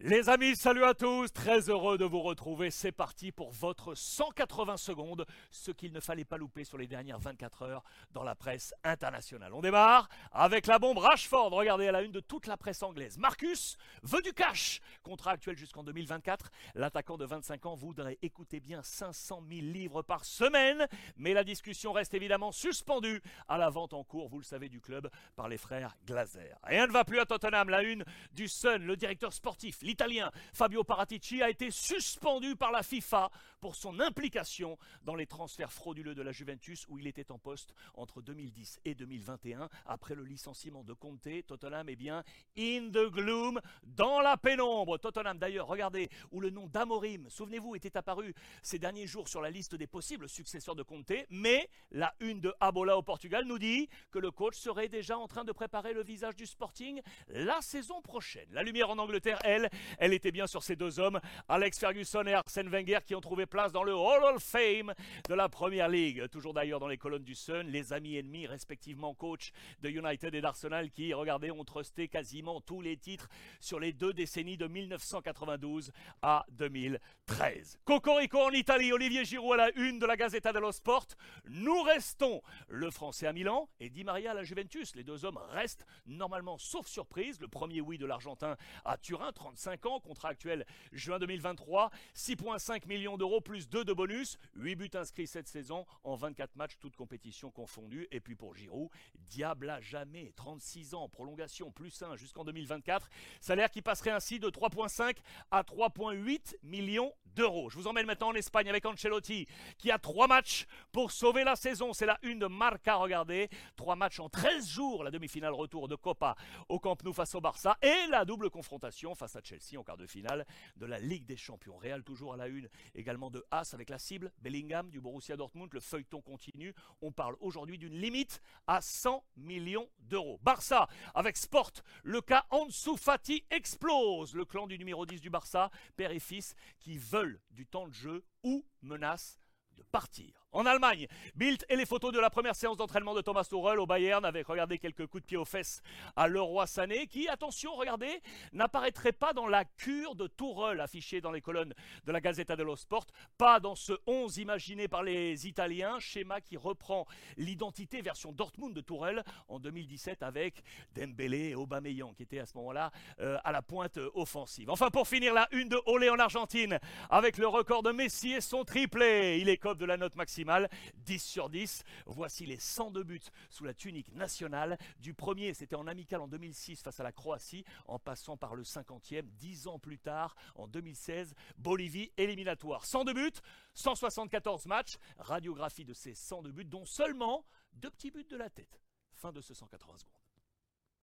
Les amis, salut à tous, très heureux de vous retrouver. C'est parti pour votre 180 secondes, ce qu'il ne fallait pas louper sur les dernières 24 heures dans la presse internationale. On démarre avec la bombe Rashford, regardez à la une de toute la presse anglaise. Marcus veut du cash, contrat actuel jusqu'en 2024. L'attaquant de 25 ans voudrait, écouter bien, 500 000 livres par semaine, mais la discussion reste évidemment suspendue à la vente en cours, vous le savez, du club par les frères Glazer. Rien ne va plus à Tottenham, la une du Sun, le directeur sportif l'Italien Fabio Paratici a été suspendu par la FIFA pour son implication dans les transferts frauduleux de la Juventus où il était en poste entre 2010 et 2021. Après le licenciement de Conte, Tottenham est bien in the gloom, dans la pénombre. Tottenham d'ailleurs, regardez, où le nom d'Amorim, souvenez-vous, était apparu ces derniers jours sur la liste des possibles successeurs de Conte, mais la une de Abola au Portugal nous dit que le coach serait déjà en train de préparer le visage du Sporting la saison prochaine. La lumière en Angleterre, elle, elle était bien sur ces deux hommes, Alex Ferguson et Arsène Wenger, qui ont trouvé place dans le Hall of Fame de la Première Ligue. Toujours d'ailleurs dans les colonnes du Sun, les amis ennemis, respectivement coach de United et d'Arsenal, qui, regardez, ont trusté quasiment tous les titres sur les deux décennies de 1992 à 2013. Cocorico en Italie, Olivier Giroud à la une de la Gazzetta dello Sport. Nous restons le Français à Milan et Di Maria à la Juventus. Les deux hommes restent normalement, sauf surprise. Le premier oui de l'Argentin à Turin, 35 ans, contrat actuel juin 2023, 6,5 millions d'euros plus 2 de bonus, 8 buts inscrits cette saison en 24 matchs, toutes compétitions confondues. Et puis pour Giroud, diable à jamais, 36 ans, prolongation plus 1 jusqu'en 2024, salaire qui passerait ainsi de 3,5 à 3,8 millions d'euros. Je vous emmène maintenant en Espagne avec Ancelotti qui a 3 matchs pour sauver la saison. C'est la une de Marca, regardez. 3 matchs en 13 jours, la demi-finale retour de Copa au Camp Nou face au Barça et la double confrontation face à Chelsea en quart de finale de la Ligue des Champions. Real toujours à la une également de As avec la cible Bellingham du Borussia Dortmund. Le feuilleton continue. On parle aujourd'hui d'une limite à 100 millions d'euros. Barça avec Sport. Le cas Ansu Fati explose. Le clan du numéro 10 du Barça, père et fils, qui veulent du temps de jeu ou menacent de partir. En Allemagne, Bild et les photos de la première séance d'entraînement de Thomas Tuchel au Bayern avec, regardez, quelques coups de pied aux fesses à Leroy Sané qui, attention, regardez, n'apparaîtrait pas dans la cure de Tuchel affichée dans les colonnes de la Gazzetta dello Sport, pas dans ce 11 imaginé par les Italiens, schéma qui reprend l'identité version Dortmund de Tuchel en 2017 avec Dembélé et Aubameyang qui étaient à ce moment-là euh, à la pointe offensive. Enfin, pour finir, la une de Olé en Argentine avec le record de Messi et son triplé. Il écope de la note maximale 10 sur 10. Voici les 102 buts sous la tunique nationale. Du premier, c'était en amical en 2006 face à la Croatie, en passant par le 50e, 10 ans plus tard, en 2016, Bolivie éliminatoire. 102 buts, 174 matchs, radiographie de ces 102 buts, dont seulement deux petits buts de la tête. Fin de ce 180 secondes.